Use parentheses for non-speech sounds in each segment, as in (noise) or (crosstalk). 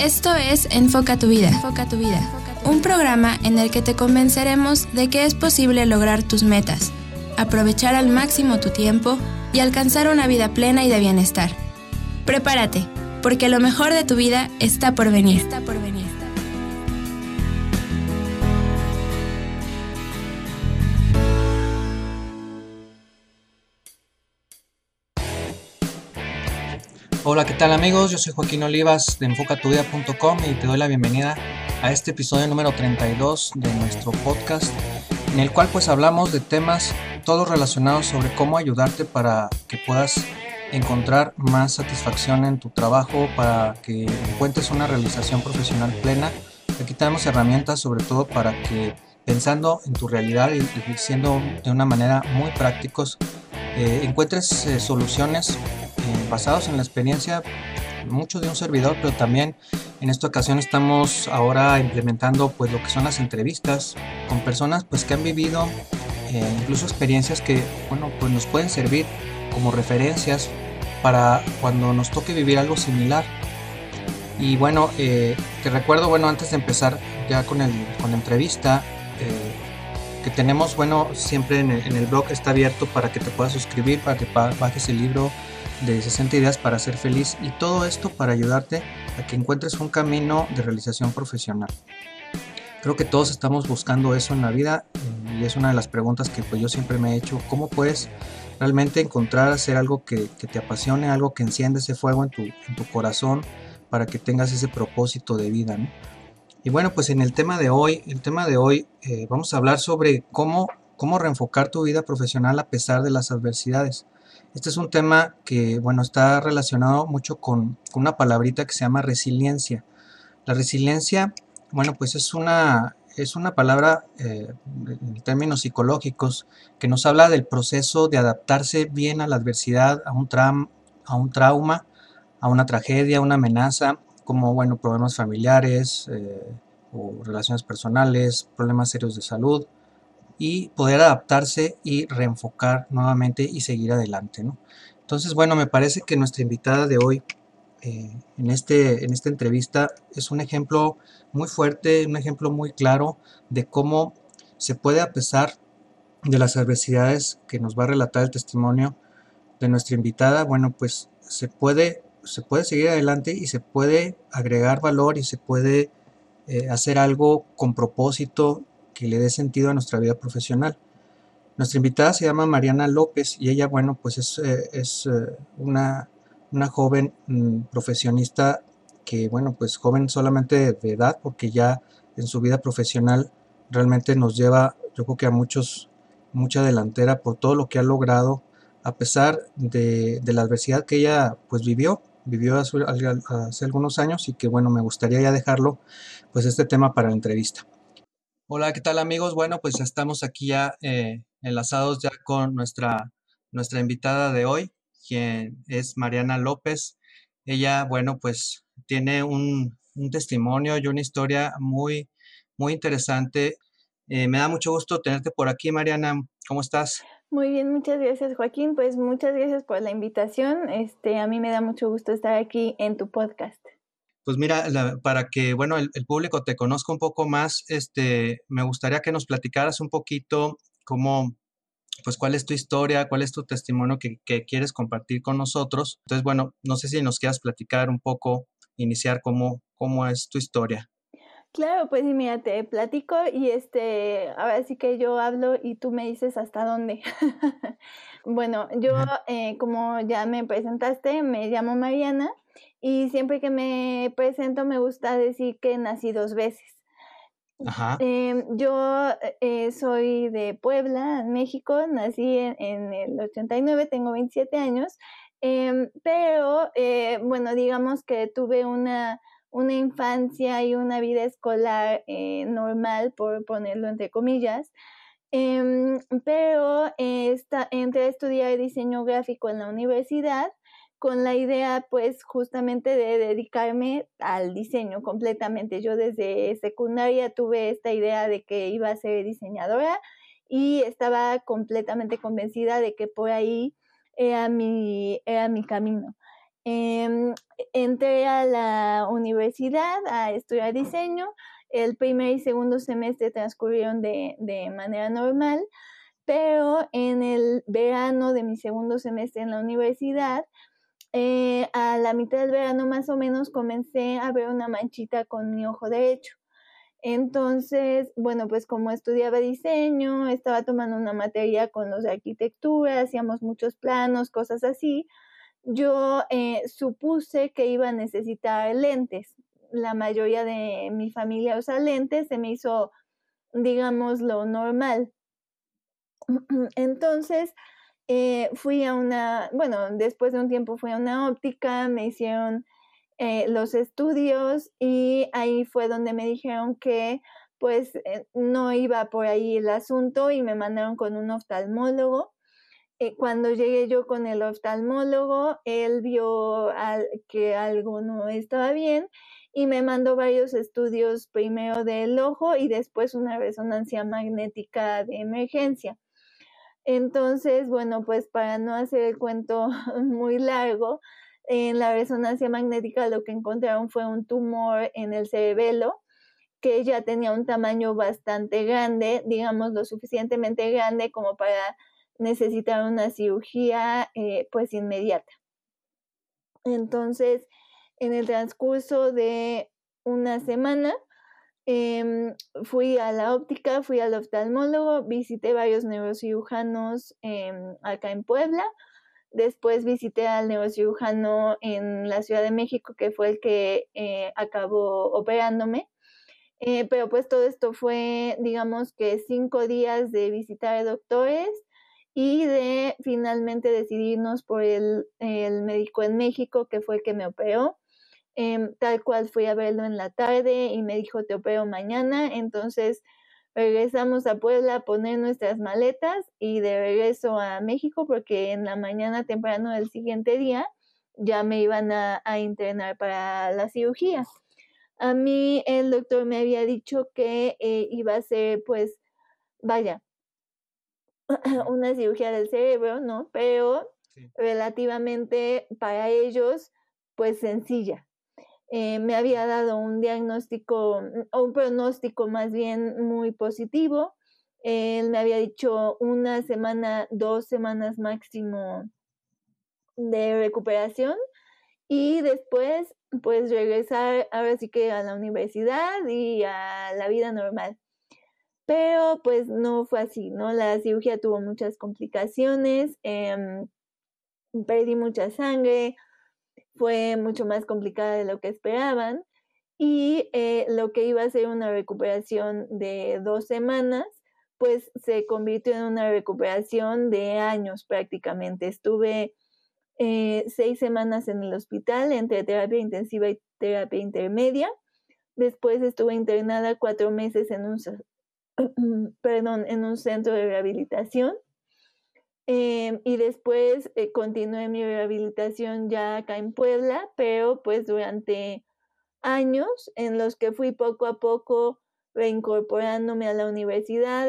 Esto es Enfoca tu vida. Enfoca tu vida. Un programa en el que te convenceremos de que es posible lograr tus metas, aprovechar al máximo tu tiempo y alcanzar una vida plena y de bienestar. Prepárate, porque lo mejor de tu vida está por venir. Está por venir. Hola, ¿qué tal amigos? Yo soy Joaquín Olivas de enfocatuvida.com y te doy la bienvenida a este episodio número 32 de nuestro podcast en el cual pues hablamos de temas todos relacionados sobre cómo ayudarte para que puedas encontrar más satisfacción en tu trabajo, para que encuentres una realización profesional plena. Aquí tenemos herramientas sobre todo para que pensando en tu realidad y, siendo de una manera muy prácticos, eh, encuentres eh, soluciones basados en la experiencia mucho de un servidor, pero también en esta ocasión estamos ahora implementando pues lo que son las entrevistas con personas pues que han vivido eh, incluso experiencias que bueno pues nos pueden servir como referencias para cuando nos toque vivir algo similar. Y bueno, eh, te recuerdo, bueno, antes de empezar ya con, el, con la entrevista, eh, que tenemos, bueno, siempre en el, en el, blog está abierto para que te puedas suscribir, para que bajes el libro de 60 ideas para ser feliz y todo esto para ayudarte a que encuentres un camino de realización profesional. Creo que todos estamos buscando eso en la vida y es una de las preguntas que pues yo siempre me he hecho, ¿cómo puedes realmente encontrar hacer algo que, te apasione, algo que enciende ese fuego en tu, en tu corazón para que tengas ese propósito de vida? Y bueno, pues en el tema de hoy, el tema de hoy eh, vamos a hablar sobre cómo, cómo reenfocar tu vida profesional a pesar de las adversidades. Este es un tema que, bueno, está relacionado mucho con, una palabrita que se llama resiliencia. La resiliencia, bueno, pues es una, es una palabra eh, en términos psicológicos que nos habla del proceso de adaptarse bien a la adversidad, a un, a un trauma, a una tragedia, a una amenaza, como, bueno, problemas familiares eh, o relaciones personales, problemas serios de salud, y poder adaptarse y reenfocar nuevamente y seguir adelante. Entonces, bueno, me parece que nuestra invitada de hoy eh, en, este, en esta entrevista es un ejemplo muy fuerte, un ejemplo muy claro de cómo se puede, a pesar de las adversidades que nos va a relatar el testimonio de nuestra invitada, bueno, pues se puede, se puede seguir adelante y se puede agregar valor y se puede eh, hacer algo con propósito que le dé sentido a nuestra vida profesional. Nuestra invitada se llama Mariana López y ella, bueno, pues es, eh, es eh, una, una, joven mm, profesionista que, bueno, pues joven solamente de edad, porque ya en su vida profesional realmente nos lleva, yo creo que a muchos, mucha delantera por todo lo que ha logrado, a pesar de, de la adversidad que ella pues vivió, vivió hace, hace algunos años y que, bueno, me gustaría ya dejarlo, pues este tema para la entrevista. Hola, ¿qué tal amigos? Bueno, pues estamos aquí ya eh, enlazados ya con nuestra, nuestra invitada de hoy, quien es Mariana López. Ella, bueno, pues tiene un, testimonio y una historia muy, muy interesante. Eh, me da mucho gusto tenerte por aquí, Mariana. ¿Cómo estás? Muy bien, muchas gracias, Joaquín. Pues muchas gracias por la invitación. Este, a mí me da mucho gusto estar aquí en tu podcast. Pues mira, para que bueno el, público te conozca un poco más, este, me gustaría que nos platicaras un poquito cómo, pues cuál es tu historia, cuál es tu testimonio que, quieres compartir con nosotros. Entonces, bueno, no sé si nos quieras platicar un poco, iniciar cómo, cómo es tu historia. Claro, pues mira, te platico y este, ahora sí que yo hablo y tú me dices hasta dónde. (laughs) bueno, yo, eh, como ya me presentaste, me llamo Mariana y siempre que me presento me gusta decir que nací dos veces. Em, yo eh, soy de Puebla, México, nací en, el 89, tengo 27 años, em, pero eh, bueno, digamos que tuve una, una infancia y una vida escolar eh, normal, por ponerlo entre comillas. Em, pero entré a estudiar diseño gráfico en la universidad con la idea pues justamente de dedicarme al diseño completamente. Yo desde secundaria tuve esta idea de que iba a ser diseñadora y estaba completamente convencida de que por ahí era mi, era mi camino. Em, entré a la universidad a estudiar diseño. El primer y segundo semestre transcurrieron de, de manera normal, pero en el verano de mi segundo semestre en la universidad, eh, a la mitad del verano más o menos comencé a ver una manchita con mi ojo derecho. Entonces, bueno, pues como estudiaba diseño, estaba tomando una materia con los de arquitectura, hacíamos muchos planos, cosas así, yo eh, supuse que iba a necesitar lentes. La mayoría de mi familia usa lentes, se me hizo, digamos, lo normal. (clears throat) Entonces, eh, fui a una, bueno, después de un tiempo fui a una óptica, me hicieron eh, los estudios y ahí fue donde me dijeron que pues eh, no iba por ahí el asunto y me mandaron con un oftalmólogo. cuando llegué yo con el oftalmólogo, él vio que algo no estaba bien y me mandó varios estudios, primero del ojo y después una resonancia magnética de emergencia. Entonces, bueno, pues para no hacer el cuento (laughs) muy largo, en la resonancia magnética lo que encontraron fue un tumor en el cerebelo que ya tenía un tamaño bastante grande, digamos lo suficientemente grande como para necesitar una cirugía eh, pues inmediata. Entonces, en el transcurso de una semana, Em, fui a la óptica, fui al oftalmólogo, visité varios neurocirujanos em, acá en Puebla. Después visité al neurocirujano en la Ciudad de México, que fue el que eh, acabó operándome. Eh, pero pues todo esto fue, digamos que cinco días de visitar doctores y de finalmente decidirnos por el, el médico en México, que fue el que me operó. Em, tal cual fui a verlo en la tarde y me dijo te opero mañana, entonces regresamos a Puebla a poner nuestras maletas y de regreso a México porque en la mañana temprano del siguiente día ya me iban a, internar para la cirugía. A mí el doctor me había dicho que eh, iba a ser pues, vaya, (clears throat) una cirugía del cerebro, ¿no? Pero relativamente para ellos pues sencilla, eh, me había dado un diagnóstico, mm, o un pronóstico más bien muy positivo. Él me había dicho una semana, dos semanas máximo de recuperación y después pues regresar ahora sí que a la universidad y a la vida normal. Pero pues no fue así, ¿no? La cirugía tuvo muchas complicaciones, em, perdí mucha sangre, fue mucho más complicada de lo que esperaban y eh, lo que iba a ser una recuperación de dos semanas, pues se convirtió en una recuperación de años prácticamente. Estuve eh, seis semanas en el hospital entre terapia intensiva y terapia intermedia. Después estuve internada cuatro meses en un, (clears throat) perdón, en un centro de rehabilitación Em, y después eh, continué mi rehabilitación ya acá en Puebla, pero pues durante años en los que fui poco a poco reincorporándome a la universidad,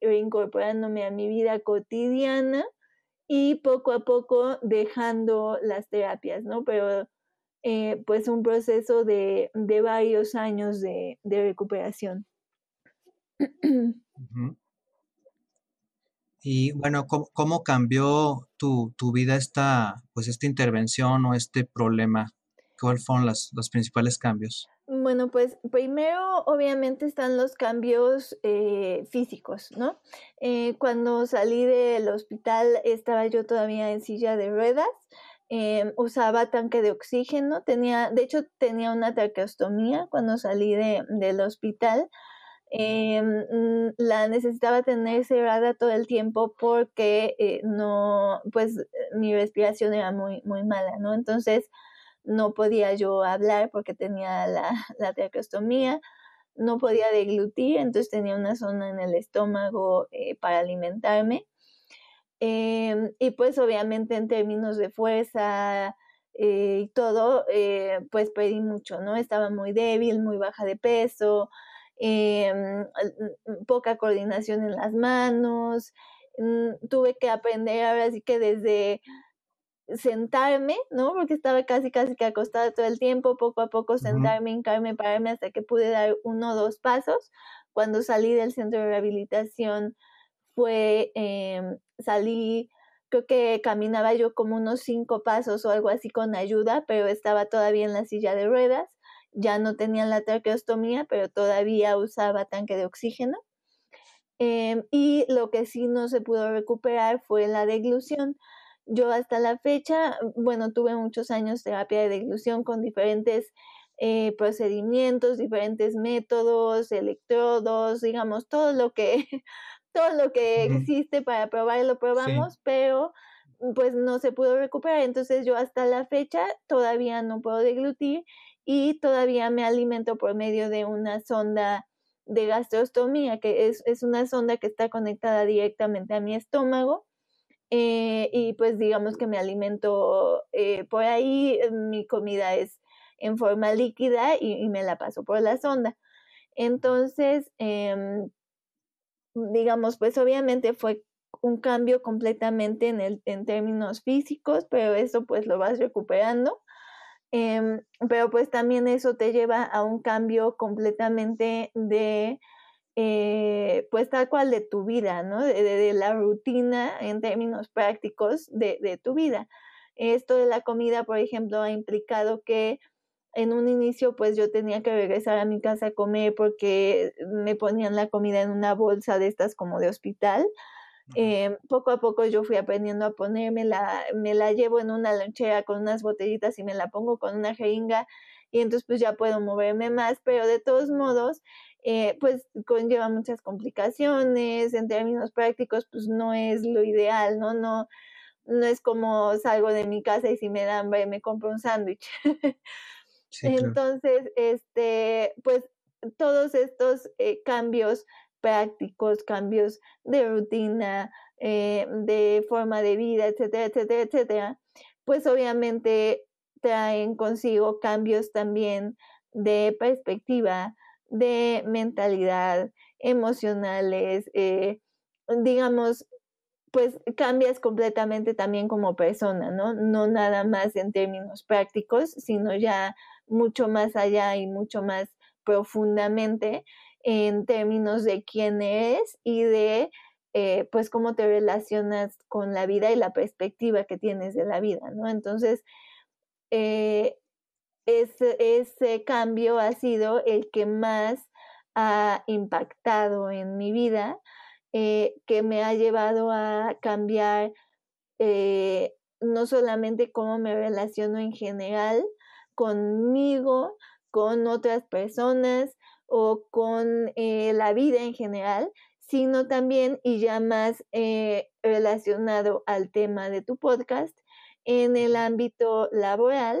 reincorporándome a mi vida cotidiana y poco a poco dejando las terapias, ¿no? Pero eh, pues un proceso de, varios años de, recuperación. (clears throat) Y bueno, ¿cómo, cambió tu, vida esta, pues esta intervención o este problema? ¿Cuáles fueron los principales cambios? Bueno, pues primero obviamente están los cambios eh, físicos, ¿no? Eh, cuando salí del hospital estaba yo todavía en silla de ruedas, eh, usaba tanque de oxígeno, tenía, de hecho tenía una traqueostomía cuando salí del hospital, eh, mm, la necesitaba tener cerrada todo el tiempo porque eh, no, pues mi respiración era muy, muy mala, ¿no? Entonces no podía yo hablar porque tenía la, (laughs) la no podía deglutir, entonces tenía una zona en el estómago eh, para alimentarme. Em, y pues obviamente en términos de fuerza, y todo, pues pedí mucho, ¿no? Estaba muy débil, muy baja de peso, Em, poca coordinación en las manos, mm, tuve que aprender ahora sí que desde sentarme, ¿no? Porque estaba casi, casi que acostada todo el tiempo, poco a poco sentarme, hincarme, pararme hasta que pude dar uno o dos pasos. Cuando salí del centro de rehabilitación fue, em, salí, creo que caminaba yo como unos cinco pasos o algo así con ayuda, pero estaba todavía en la silla de ruedas, ya no tenía la traqueostomía, pero todavía usaba tanque de oxígeno. Em, y lo que sí no se pudo recuperar fue la deglución yo hasta la fecha, bueno, tuve muchos años terapia de deglución con diferentes eh, procedimientos, diferentes métodos, electrodos, digamos, todo lo que, (laughs) todo lo que existe para probar lo probamos, pero pues no se pudo recuperar. Entonces yo hasta la fecha todavía no puedo deglutir y todavía me alimento por medio de una sonda de gastrostomía, que es, es una sonda que está conectada directamente a mi estómago eh, y pues digamos que me alimento eh, por ahí, eh, mi comida es en forma líquida y, me la paso por la sonda. Entonces, em, digamos, pues obviamente fue un cambio completamente en, el, en términos físicos, pero eso pues lo vas recuperando. Em, pero pues también eso te lleva a un cambio completamente de eh, pues tal cual de tu vida, ¿no? De, la rutina en términos prácticos de, tu vida. Esto de la comida, por ejemplo, ha implicado que en un inicio pues yo tenía que regresar a mi casa a comer porque me ponían la comida en una bolsa de estas como de hospital. Eh, poco a poco yo fui aprendiendo a ponerme la, me la llevo en una lonchera con unas botellitas y me la pongo con una jeringa y entonces pues ya puedo moverme más, pero de todos modos eh, pues conlleva muchas complicaciones, en términos prácticos, pues no es lo ideal, ¿no? No, no es como salgo de mi casa y si me da hambre me compro un sándwich. (laughs) Entonces, este, pues todos estos eh, cambios prácticos, cambios de rutina, eh, de forma de vida, etcétera, etcétera, etcétera, pues obviamente traen consigo cambios también de perspectiva, de mentalidad, emocionales, eh, digamos, pues cambias completamente también como persona, ¿no? No nada más en términos prácticos, sino ya mucho más allá y mucho más profundamente en términos de quién eres y de eh, pues cómo te relacionas con la vida y la perspectiva que tienes de la vida, ¿no? Entonces, eh, ese, ese cambio ha sido el que más ha impactado en mi vida, eh, que me ha llevado a cambiar no solamente cómo me relaciono en general conmigo, con otras personas o con eh, la vida en general, sino también y ya más relacionado al tema de tu podcast en el ámbito laboral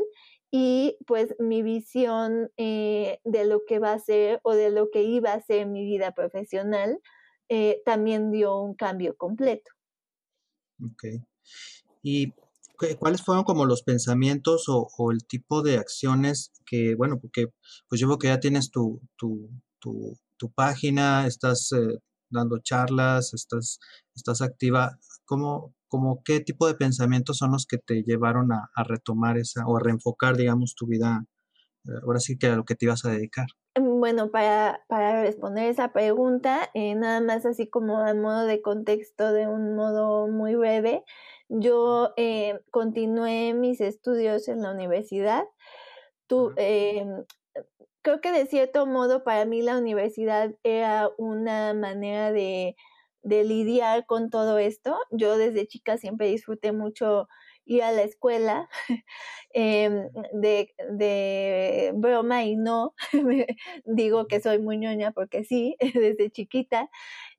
y pues mi visión eh, de lo que va a ser o de lo que iba a ser mi vida profesional eh, también dio un cambio completo. Ok. ¿Y cuáles fueron como los pensamientos o, el tipo de acciones que, bueno, porque pues yo veo que ya tienes tu, tu, tu, tu página, estás eh, dando charlas, estás, estás activa. ¿Cómo, como qué tipo de pensamientos son los que te llevaron a, retomar esa o a reenfocar, digamos, tu vida, eh, ahora sí que a lo que te ibas a dedicar? Mm, bueno, para, para responder esa pregunta, eh, nada más así como a modo de contexto, de un modo muy breve, yo eh, continué mis estudios en la universidad. Tú, em, creo que de cierto modo para mí la universidad era una manera de de lidiar con todo esto. Yo desde chica siempre disfruté mucho ir a la escuela (laughs) em, de, broma y no, (laughs) digo que soy muy ñoña porque sí, (laughs) desde chiquita.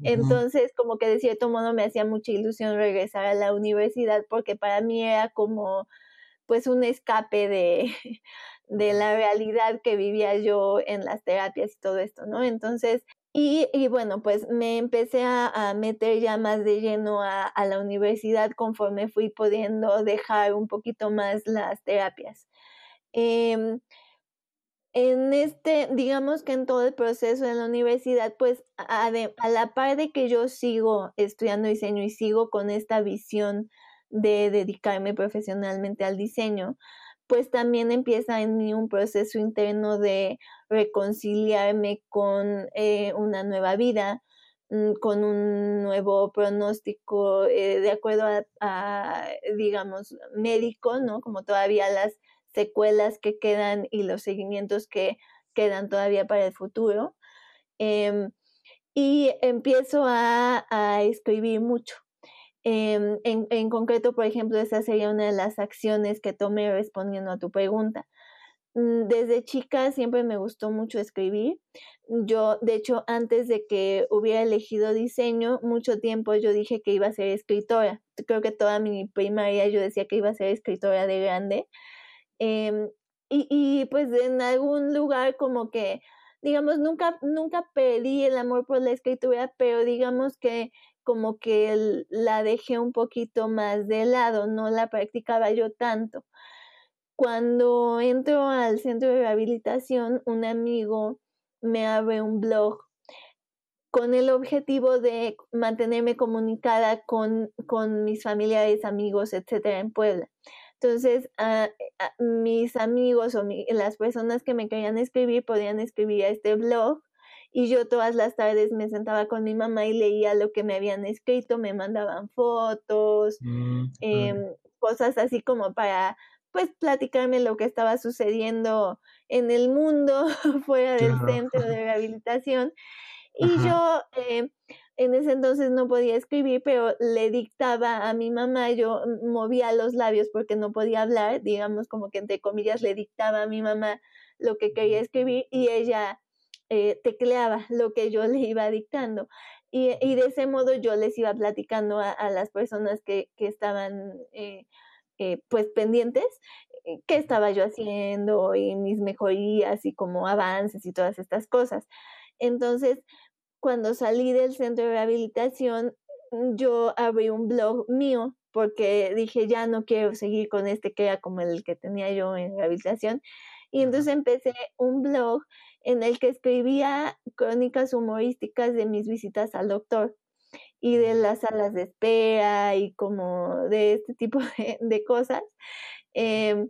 Entonces, como que de cierto modo me hacía mucha ilusión regresar a la universidad porque para mí era como pues un escape de, de la realidad que vivía yo en las terapias y todo esto, ¿no? Entonces, y, bueno, pues me empecé a, meter ya más de lleno a, la universidad conforme fui pudiendo dejar un poquito más las terapias. Em, en este, digamos que en todo el proceso de la universidad, pues a, a, la par de que yo sigo estudiando diseño y sigo con esta visión de dedicarme profesionalmente al diseño, pues también empieza en mí un proceso interno de reconciliarme con eh, una nueva vida, mm, con un nuevo pronóstico eh, de acuerdo a, digamos, médico, ¿no? Como todavía las secuelas que quedan y los seguimientos que quedan todavía para el futuro. Em, y empiezo a, escribir mucho. Em, en, en, concreto, por ejemplo, esa sería una de las acciones que tomé respondiendo a tu pregunta. Mm, desde chica siempre me gustó mucho escribir. Yo, de hecho, antes de que hubiera elegido diseño, mucho tiempo yo dije que iba a ser escritora. Creo que toda mi primaria yo decía que iba a ser escritora de grande. Em, y, y, pues en algún lugar como que, digamos, nunca, nunca pedí el amor por la escritura, pero digamos que como que la dejé un poquito más de lado, no la practicaba yo tanto. Cuando entro al centro de rehabilitación, un amigo me abre un blog con el objetivo de mantenerme comunicada con, mis familiares, amigos, etcétera, en Puebla. Entonces, mis amigos o las personas que me querían escribir podían escribir a este blog y yo todas las tardes me sentaba con mi mamá y leía lo que me habían escrito, me mandaban fotos, mm, em, cosas así como para pues platicarme lo que estaba sucediendo en el mundo (laughs) fuera del centro de rehabilitación. (laughs) Y yo eh, en ese entonces no podía escribir, pero le dictaba a mi mamá, yo movía los labios porque no podía hablar, digamos como que entre comillas le dictaba a mi mamá lo que quería escribir y ella eh, tecleaba lo que yo (laughs) le iba dictando. Y, de ese modo yo les iba platicando a, las personas que, que estaban eh, eh, pues pendientes, eh, qué estaba yo haciendo y mis mejorías y como avances y todas estas cosas. Entonces, cuando salí del centro de rehabilitación, yo abrí un blog mío porque dije, ya no quiero seguir con este que era como el que tenía yo en rehabilitación. Y entonces empecé un blog en el que escribía crónicas humorísticas de mis visitas al doctor y de las salas de espera y como de este tipo (laughs) de, cosas. Em,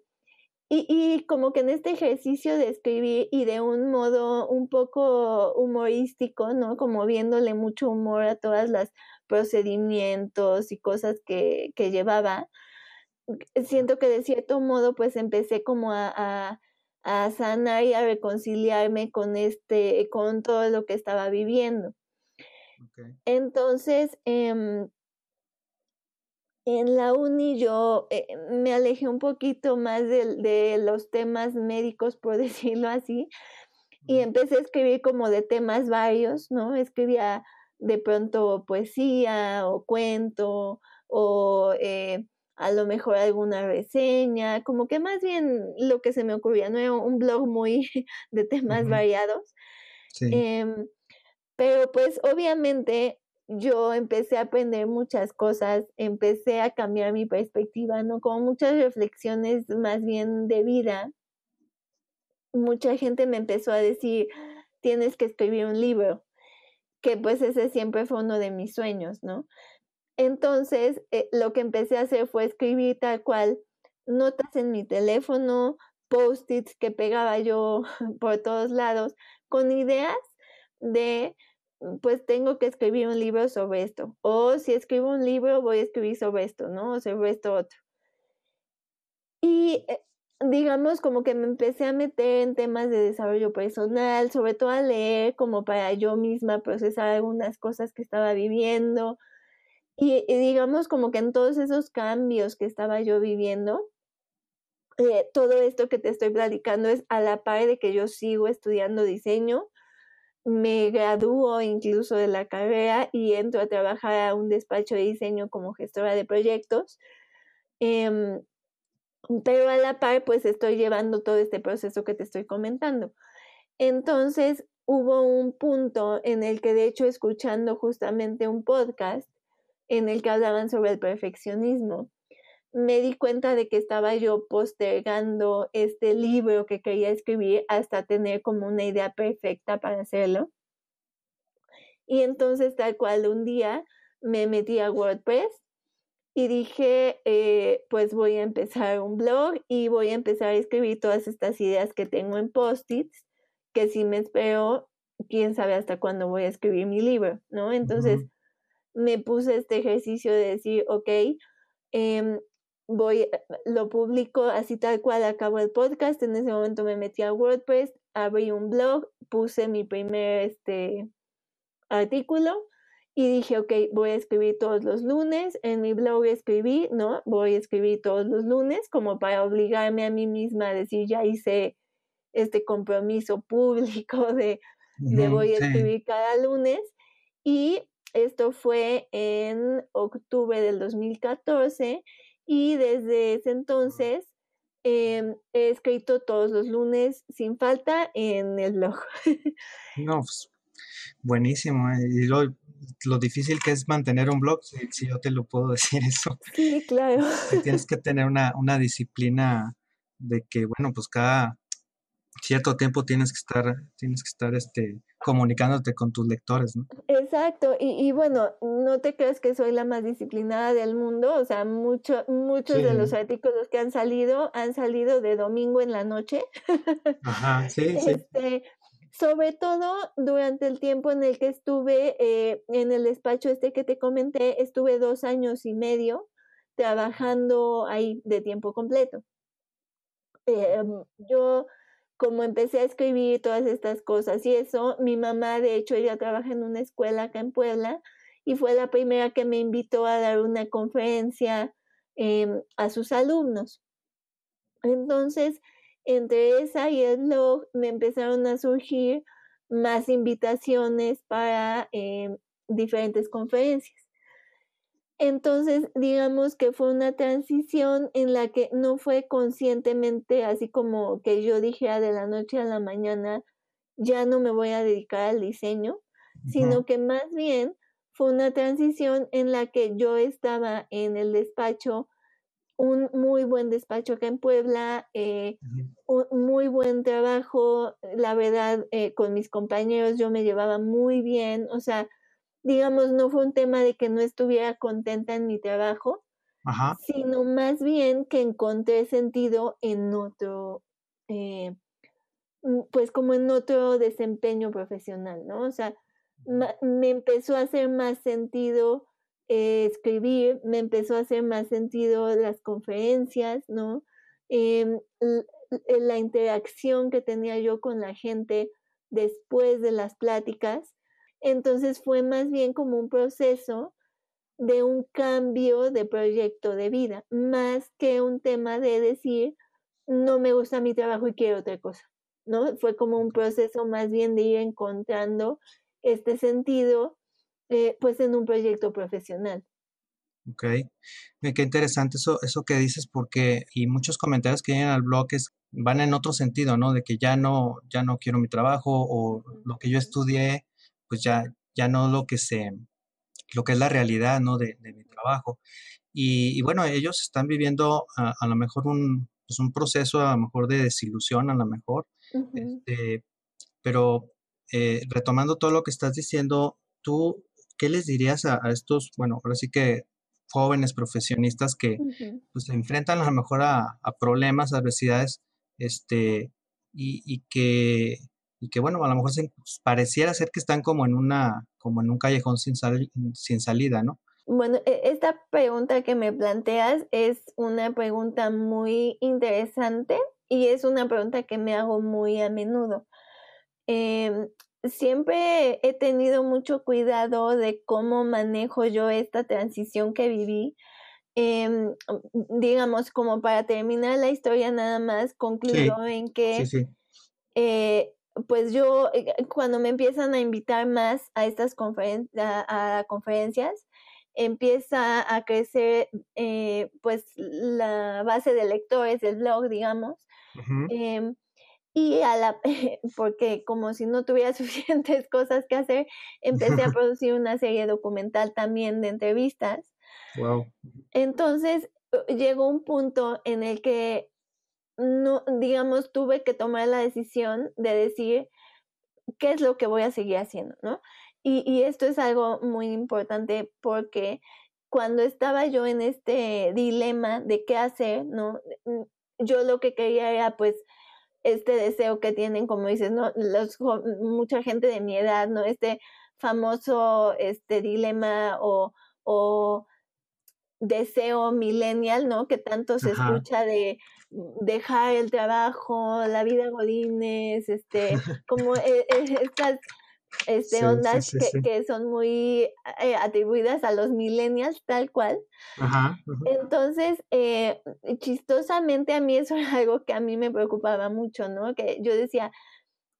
y, y, como que en este ejercicio de escribir y de un modo un poco humorístico, ¿no? Como viéndole mucho humor a todas las procedimientos y cosas que, que llevaba, siento que de cierto modo pues empecé como a, a, a sanar y a reconciliarme con este, con todo lo que estaba viviendo. Entonces, em, en la uni yo eh, me alejé un poquito más de, los temas médicos, por (laughs) decirlo así, y empecé a escribir como de temas varios, ¿no? Escribía de pronto poesía o cuento o eh, a lo mejor alguna reseña, como que más bien lo que se me ocurría, no era un blog muy (laughs) de temas variados. Sí. Em, pero pues obviamente yo empecé a aprender muchas cosas, empecé a cambiar mi perspectiva, ¿no? Como muchas reflexiones más bien de vida. Mucha gente me empezó a decir, tienes que escribir un libro, que pues ese siempre fue uno de mis sueños, ¿no? Entonces, eh, lo que empecé a hacer fue escribir tal cual notas en mi teléfono, post-its que pegaba yo (laughs) por todos lados, con ideas de Mm, pues tengo que escribir un libro sobre esto. O si escribo un libro, voy a escribir sobre esto, ¿no? O sobre esto otro. Y eh, digamos como que me empecé a meter en temas de desarrollo personal, sobre todo a leer como para yo misma procesar algunas cosas que estaba viviendo. Y, digamos como que en todos esos cambios que estaba yo viviendo, eh, todo esto que te estoy platicando es a la par de que yo sigo estudiando diseño, me graduó incluso de la carrera y entro a trabajar a un despacho de diseño como gestora de proyectos. Em, pero a la par, pues estoy llevando todo este proceso que te estoy comentando. Entonces, hubo un punto en el que, de hecho, escuchando justamente un podcast en el que hablaban sobre el perfeccionismo, me di cuenta de que estaba yo postergando este libro que quería escribir hasta tener como una idea perfecta para hacerlo. Y entonces tal cual un día me metí a WordPress y dije, eh, pues voy a empezar un blog y voy a empezar a escribir todas estas ideas que tengo en post-its, que si me espero, quién sabe hasta cuándo voy a escribir mi libro, ¿no? Entonces me puse este ejercicio de decir, ok, em, voy, eh, lo publico así tal cual acabo el podcast, en ese momento me metí a WordPress, abrí un blog, puse mi primer este, artículo y dije, ok, voy a escribir todos los lunes. En mi blog escribí, ¿no? Voy a escribir todos los lunes como para obligarme a mí misma a decir, ya hice este compromiso (laughs) público de, de voy a escribir cada lunes. Y esto fue en octubre del 2014 y desde ese entonces em, he escrito todos los lunes sin falta en el blog. (laughs) No, pues, buenísimo. ¿eh? Y lo, lo, difícil que es mantener un blog, si, yo te lo puedo (laughs) decir eso. Sí, claro. tienes que tener una, una disciplina de que, bueno, pues cada cierto tiempo tienes que estar, tienes que estar este, comunicándote con tus lectores, ¿no? Exacto, y, y bueno, no te creas que soy la más disciplinada del mundo, o sea, mucho, muchos de los artículos que han salido han salido de domingo en la noche. (laughs) Ajá, sí, sí. Este, sobre todo durante el tiempo en el que estuve eh, en el despacho este que te comenté, estuve dos años y medio trabajando ahí de tiempo completo. Em, yo como empecé a escribir todas estas cosas y eso, mi mamá, de hecho, ella trabaja en una escuela acá en Puebla y fue la primera que me invitó a dar una conferencia em, a sus alumnos. Entonces, entre esa y el blog me empezaron a surgir más invitaciones para em, diferentes conferencias. Entonces, digamos que fue una transición en la que no fue conscientemente así como que yo dije de la noche a la mañana, ya no me voy a dedicar al diseño, sino que más bien fue una transición en la que yo estaba en el despacho, un muy buen despacho acá en Puebla, eh, un muy buen trabajo, la verdad, eh, con mis compañeros yo me llevaba muy bien, o sea, digamos, no fue un tema de que no estuviera contenta en mi trabajo, sino más bien que encontré sentido en otro, eh, mm, pues como en otro desempeño profesional, ¿no? O sea, me empezó a hacer más sentido eh, escribir, me empezó a hacer más sentido las conferencias, ¿no? Em, la interacción que tenía yo con la gente después de las pláticas entonces fue más bien como un proceso de un cambio de proyecto de vida, más que un tema de decir, no me gusta mi trabajo y quiero otra cosa, ¿no? Fue como un proceso más bien de ir encontrando este sentido, eh, pues en un proyecto profesional. Ok, qué interesante eso, eso que dices porque, y muchos comentarios que vienen al blog es, van en otro sentido, ¿no? De que ya no, ya no quiero mi trabajo o lo que yo estudié pues ya, ya no lo que se, lo que es la realidad, ¿no? De, mi trabajo. Y, bueno, ellos están viviendo a, lo mejor un, pues un proceso a lo mejor de desilusión, a lo mejor. Este, pero eh, retomando todo lo que estás diciendo, tú, ¿qué les dirías a, estos, bueno, ahora sí que jóvenes profesionistas que pues, se enfrentan a lo mejor a, problemas, adversidades, este, y, y, que y que bueno, a lo mejor pues, pareciera ser que están como en una, como en un callejón sin, sin salida, ¿no? Bueno, e, esta pregunta que me planteas es una pregunta muy interesante y es una pregunta que me hago muy a menudo. Em, siempre he tenido mucho cuidado de cómo manejo yo esta transición que viví. Em, digamos, como para terminar la historia nada más, concluyo en que eh, pues yo, eh, cuando me empiezan a invitar más a estas a, conferencias, empieza a crecer eh, pues la base de lectores del blog, digamos. Em, y a la, (laughs) porque como si no tuviera (laughs) suficientes cosas que hacer, empecé a (laughs) producir una serie documental también de entrevistas. Wow. Entonces llegó un punto en el que no, digamos, tuve que tomar la decisión de decir qué es lo que voy a seguir haciendo, ¿no? Y, esto es algo muy importante porque cuando estaba yo en este dilema de qué hacer, ¿no? Mm, yo lo que quería era pues este deseo que tienen, como dices, ¿no? Los, mucha gente de mi edad, ¿no? Este famoso este dilema o, o deseo millennial, ¿no? Que tanto se escucha de dejar el trabajo, la vida godines, este, (laughs) como e, e, estas este, ondas que, son muy eh, atribuidas a los millennials, tal cual. Entonces, eh, chistosamente a mí eso es algo que a mí me preocupaba mucho, ¿no? Que yo decía,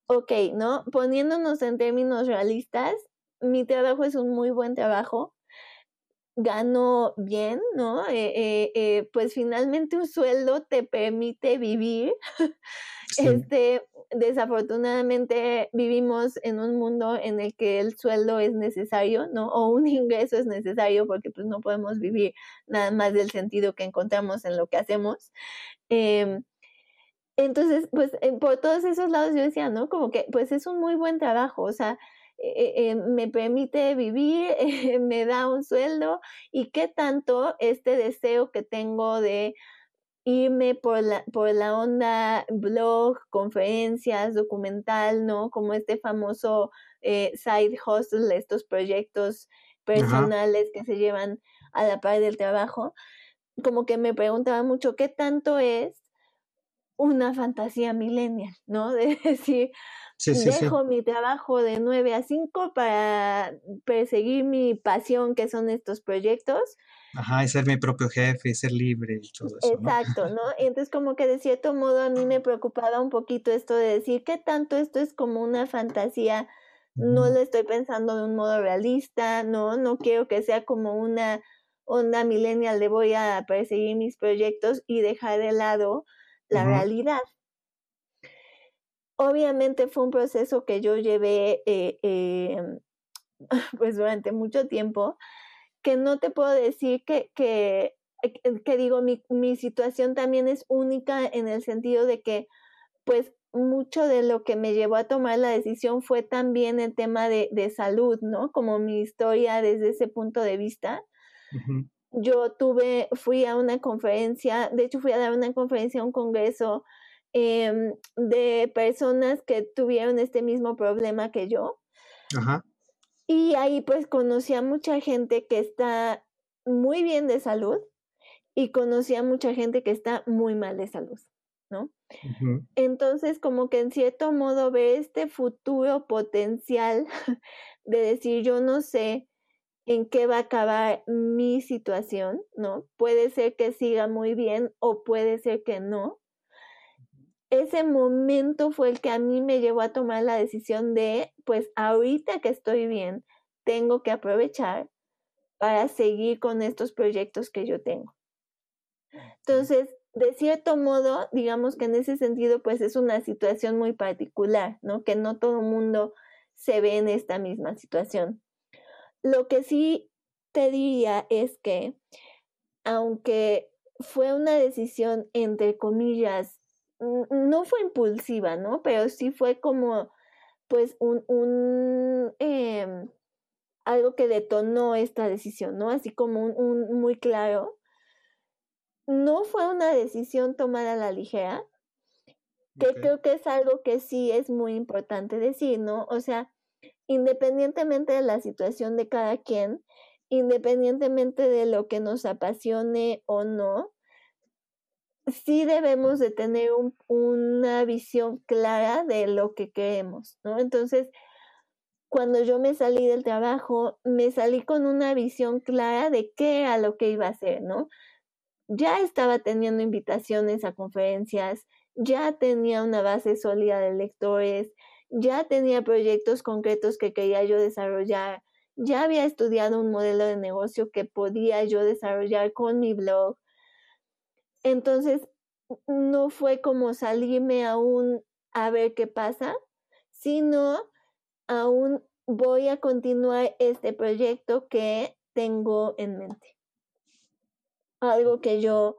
ok, ¿no? Poniéndonos en términos realistas, mi trabajo es un muy buen trabajo, gano bien, ¿no? Eh, pues finalmente un sueldo te permite vivir. (laughs) Este, desafortunadamente vivimos en un mundo en el que el sueldo es necesario, ¿no? O un (laughs) ingreso es necesario porque pues no podemos vivir nada más del sentido que encontramos en lo que hacemos. Em, entonces, pues por todos esos lados yo decía, ¿no? Como que pues es un muy buen trabajo, o sea, eh, eh, me permite vivir, (laughs) me da un sueldo y qué tanto este deseo que tengo de irme por la, por la onda blog, conferencias, documental, ¿no? Como este famoso eh, side hustle, estos proyectos personales que se llevan a la par del trabajo, como que me preguntaba mucho qué tanto es una fantasía millennial, ¿no? (laughs) De decir, dejo mi trabajo de 9 a 5 para perseguir mi pasión, que son estos proyectos, Ajá, y ser mi propio jefe, y ser libre y todo eso. Exacto, ¿no? Entonces como que de cierto modo a mí me preocupaba un poquito esto de decir que tanto esto es como una fantasía, no lo estoy pensando de un modo realista, no, no quiero que sea como una onda millennial de voy a perseguir mis proyectos y dejar de lado la realidad. Obviamente fue un proceso que yo llevé eh, eh, (laughs) pues durante mucho tiempo que no te puedo decir que, que, eh, que digo, mi, mi situación también es única en el sentido de que, pues, mucho de lo que me llevó a tomar la decisión fue también el tema de, de salud, ¿no? Como mi historia desde ese punto de vista. Yo tuve, fui a una conferencia, de hecho fui a dar una conferencia a un congreso em, de personas que tuvieron este mismo problema que yo. Ajá. Y ahí pues conocí a mucha gente que está muy bien de salud y conocí a mucha gente que está muy mal de salud, ¿no? Entonces, como que en cierto modo ver este futuro potencial (laughs) de decir, yo no sé en qué va a acabar mi situación, ¿no? Puede ser que siga muy bien o puede ser que no. Ese momento fue el que a mí me llevó a tomar la decisión de pues ahorita que estoy bien, tengo que aprovechar para seguir con estos proyectos que yo tengo. Entonces, de cierto modo, digamos que en ese sentido, pues es una situación muy particular, ¿no? Que no todo el mundo se ve en esta misma situación. Lo que sí te diría es que, aunque fue una decisión, entre comillas, no fue impulsiva, ¿no? Pero sí fue como pues un, un em, algo que detonó esta decisión, ¿no? Así como un, muy claro. No fue una decisión tomada a la ligera, que creo que es algo que sí es muy importante decir, ¿no? O sea, independientemente de la situación de cada quien, independientemente de lo que nos apasione o no, sí debemos de tener una visión clara de lo que queremos, ¿no? Entonces, cuando yo me salí del trabajo, me salí con una visión clara de qué era lo que iba a hacer, ¿no? Ya estaba teniendo invitaciones a conferencias, ya tenía una base sólida de lectores, ya tenía proyectos concretos que quería yo desarrollar, ya había estudiado un modelo de negocio que podía yo desarrollar con mi blog, entonces, no fue como salirme aún a ver qué pasa, sino aún voy a continuar este proyecto que tengo en mente. Algo que yo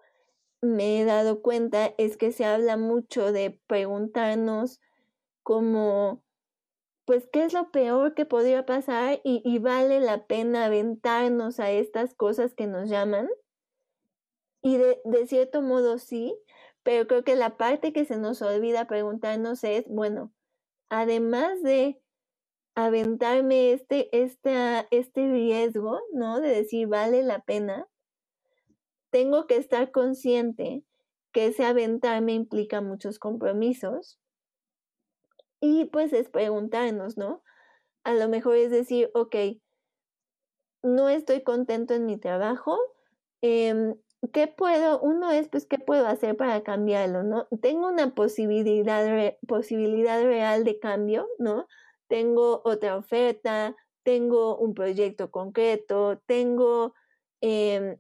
me he dado cuenta es que se habla mucho de preguntarnos como pues, ¿qué es lo peor que podría pasar? Y, y vale la pena aventarnos a estas cosas que nos llaman. Y de, cierto modo sí, pero creo que la parte que se nos olvida preguntarnos es, bueno, además de aventarme este, este, este riesgo, ¿no? De decir, vale la pena, tengo que estar consciente que ese aventarme implica muchos compromisos. Y pues es preguntarnos, ¿no? A lo mejor es decir, ok, no estoy contento en mi trabajo, eh, ¿qué puedo? Uno es, pues, ¿qué puedo hacer para cambiarlo, no? Tengo una posibilidad, posibilidad real de cambio, ¿no? Tengo otra oferta, tengo un proyecto concreto, tengo, em,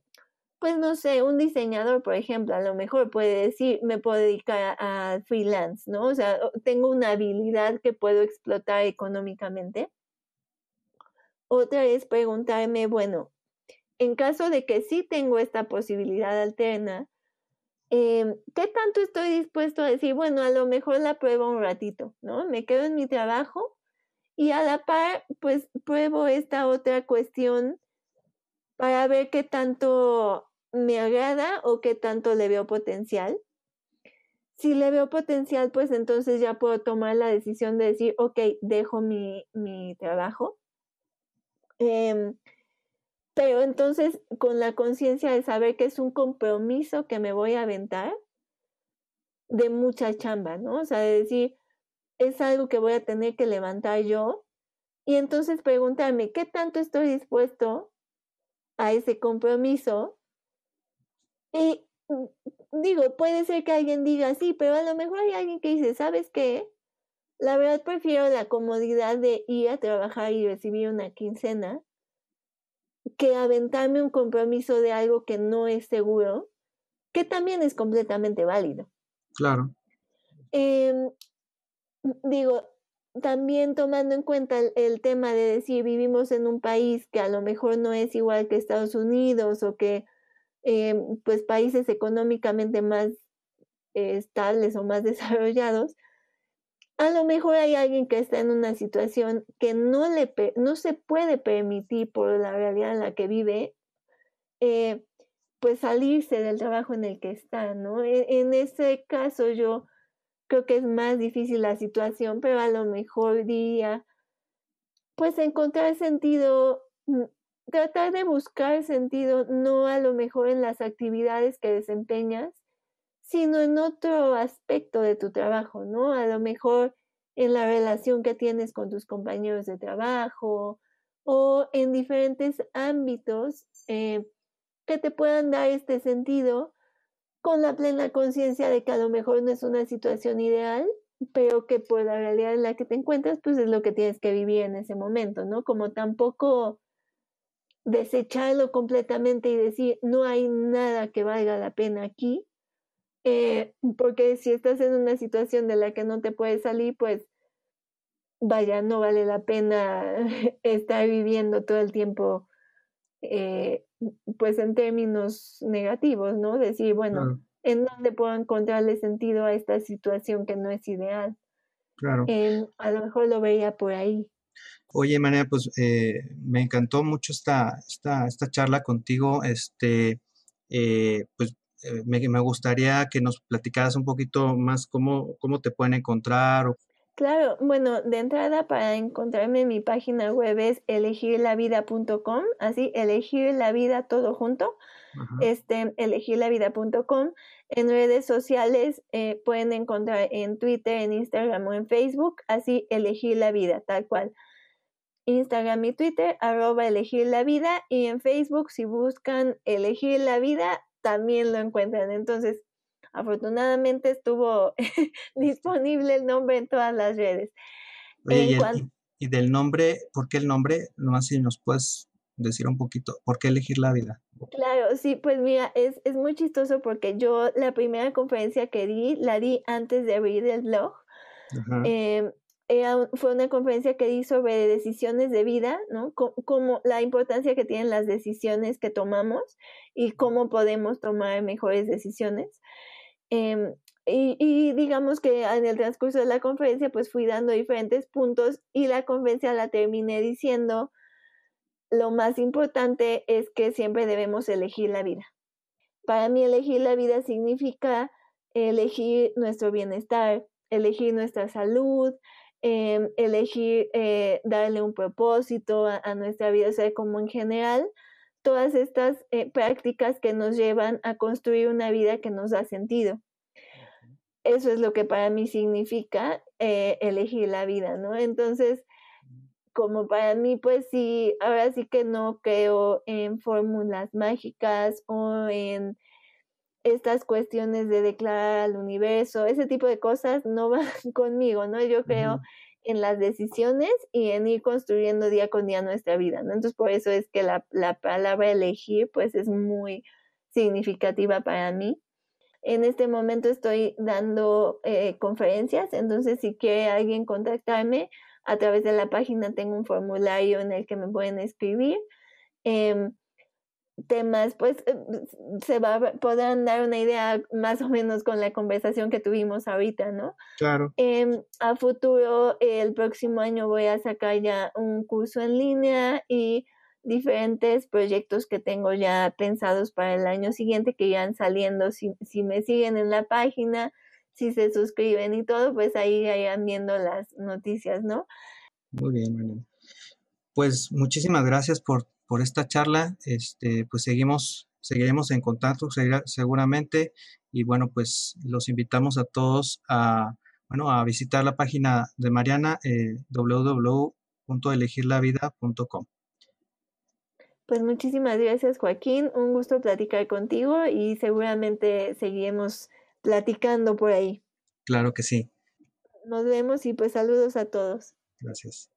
pues, no sé, un diseñador, por ejemplo, a lo mejor puede decir, me puedo dedicar a freelance, ¿no? O sea, tengo una habilidad que puedo explotar económicamente. Otra es preguntarme, bueno, en caso de que sí tengo esta posibilidad alterna, em, ¿qué tanto estoy dispuesto a decir, bueno, a lo mejor la pruebo un ratito, ¿no? Me quedo en mi trabajo y a la par, pues pruebo esta otra cuestión para ver qué tanto me agrada o qué tanto le veo potencial. Si le veo potencial, pues entonces ya puedo tomar la decisión de decir, ok, dejo mi, mi trabajo. Eh, pero entonces, con la conciencia de saber que es un compromiso que me voy a aventar de mucha chamba, ¿no? O sea, de decir, es algo que voy a tener que levantar yo. Y entonces preguntarme, ¿qué tanto estoy dispuesto a ese compromiso? Y mm, digo, puede ser que alguien diga sí, pero a lo mejor hay alguien que dice, ¿sabes qué? La verdad prefiero la comodidad de ir a trabajar y recibir una quincena que aventarme un compromiso de algo que no es seguro, que también es completamente válido. Claro. Em, digo, también tomando en cuenta el, tema de decir vivimos en un país que a lo mejor no es igual que Estados Unidos o que em, pues países económicamente más estables o más (laughs) desarrollados, a lo mejor hay alguien que está en una situación que no, le, no se puede permitir por la realidad en la que vive, eh, pues salirse del trabajo en el que está, ¿no? E, en, ese caso yo creo que es más difícil la situación, pero a lo mejor diría, pues encontrar sentido, mm, tratar de buscar sentido, no a lo mejor en las actividades que desempeñas, sino en otro aspecto de tu trabajo, ¿no? A lo mejor en la relación que tienes con tus compañeros de trabajo o en diferentes ámbitos eh, que te puedan dar este sentido con la plena conciencia de que a lo mejor no es una situación ideal, pero que por la realidad en la que te encuentras, pues es lo que tienes que vivir en ese momento, ¿no? Como tampoco desecharlo completamente y decir, no hay nada que valga la pena aquí, eh, porque si estás en una situación de la que no te puedes salir, pues vaya, no vale la pena (laughs) estar viviendo todo el tiempo, eh, pues en términos negativos, ¿no? Decir, bueno, ¿en dónde puedo encontrarle sentido a esta situación que no es ideal? Claro. a lo mejor lo veía por ahí. Oye, María, pues eh, me encantó mucho esta, esta, esta charla contigo. Este, pues eh, me, me, gustaría que nos platicaras un poquito más cómo, cómo te pueden encontrar. Claro, bueno, de entrada para encontrarme en mi página web es elegirlavida.com, así, elegir la vida todo junto, este, elegirlavida.com. En redes sociales eh, pueden encontrar en Twitter, en Instagram o en Facebook, así, elegir la vida, tal cual. Instagram y Twitter, arroba elegir la vida, y en Facebook, si buscan elegir la vida, también lo encuentran. Entonces, afortunadamente estuvo (laughs) disponible el nombre en todas las redes. y, del nombre, ¿por qué el nombre? Nomás si nos puedes decir un poquito, ¿por qué elegir la vida? Claro, sí, pues mira, es, es muy chistoso porque yo la primera conferencia que di, la di antes de abrir el blog. Eh, fue una conferencia que di sobre decisiones de vida, ¿no? como la importancia que tienen las decisiones que tomamos y cómo podemos tomar mejores decisiones. Em, y, digamos que en el transcurso de la conferencia pues fui dando diferentes puntos y la conferencia la terminé diciendo lo más importante es que siempre debemos elegir la vida. Para mí elegir la vida significa elegir nuestro bienestar, elegir nuestra salud, em, elegir eh, darle un propósito a, nuestra vida, o sea, como en general, todas estas eh, prácticas que nos llevan a construir una vida que nos da sentido. Eso es lo que para mí significa eh, elegir la vida, ¿no? Entonces, como para mí, pues sí, ahora sí que no creo en fórmulas mágicas o en estas cuestiones de declarar al universo, ese tipo de cosas no van (laughs) conmigo, ¿no? Yo creo en las decisiones y en ir construyendo día con día nuestra vida, ¿no? Entonces, por eso es que la, la palabra elegir, pues es muy significativa para mí. En este momento estoy dando eh, conferencias, entonces si quiere alguien contactarme a través de la página tengo un formulario en el que me pueden escribir. Em, temas, pues eh, se va, podrán dar una idea más o menos con la conversación que tuvimos ahorita, ¿no? Claro. Em, a futuro, el próximo año voy a sacar ya un curso en línea y diferentes proyectos que tengo ya pensados para el año siguiente que irán saliendo. Si, si me siguen en la página, si se suscriben y todo, pues ahí irán viendo las noticias, ¿no? Muy bien, Pues muchísimas gracias por, por esta charla. Este, pues seguimos, seguiremos en contacto seguramente. Y bueno, pues los invitamos a todos a, bueno, a visitar la página de Mariana, eh, www.elegirlavida.com. Pues muchísimas gracias Joaquín, un gusto platicar contigo y seguramente seguiremos platicando por ahí. Claro que sí. Nos vemos y pues saludos a todos. Gracias.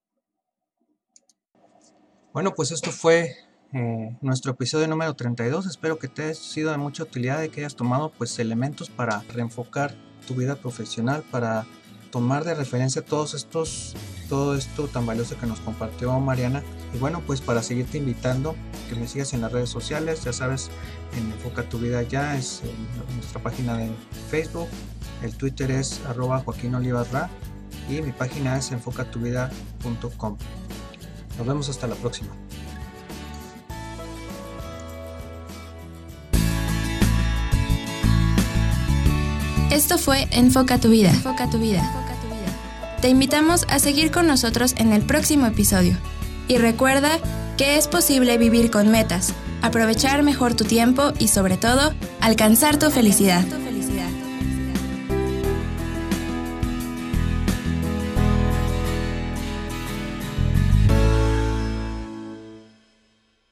Bueno, pues esto fue eh, nuestro episodio número 32. Espero que te haya sido de mucha utilidad y que hayas tomado pues elementos para reenfocar tu vida profesional, para tomar de referencia todos estos, todo esto tan valioso que nos compartió Mariana. Y bueno, pues para seguirte invitando, que me sigas en las redes sociales, ya sabes, en Enfoca tu vida ya, es nuestra página de Facebook, el Twitter es arroba Joaquín y mi página es enfocatuvida.com. Nos vemos hasta la próxima. Esto fue Enfoca tu vida. Enfoca tu vida. Te invitamos a seguir con nosotros en el próximo episodio. Y recuerda que es posible vivir con metas, aprovechar mejor tu tiempo y sobre todo, alcanzar tu felicidad.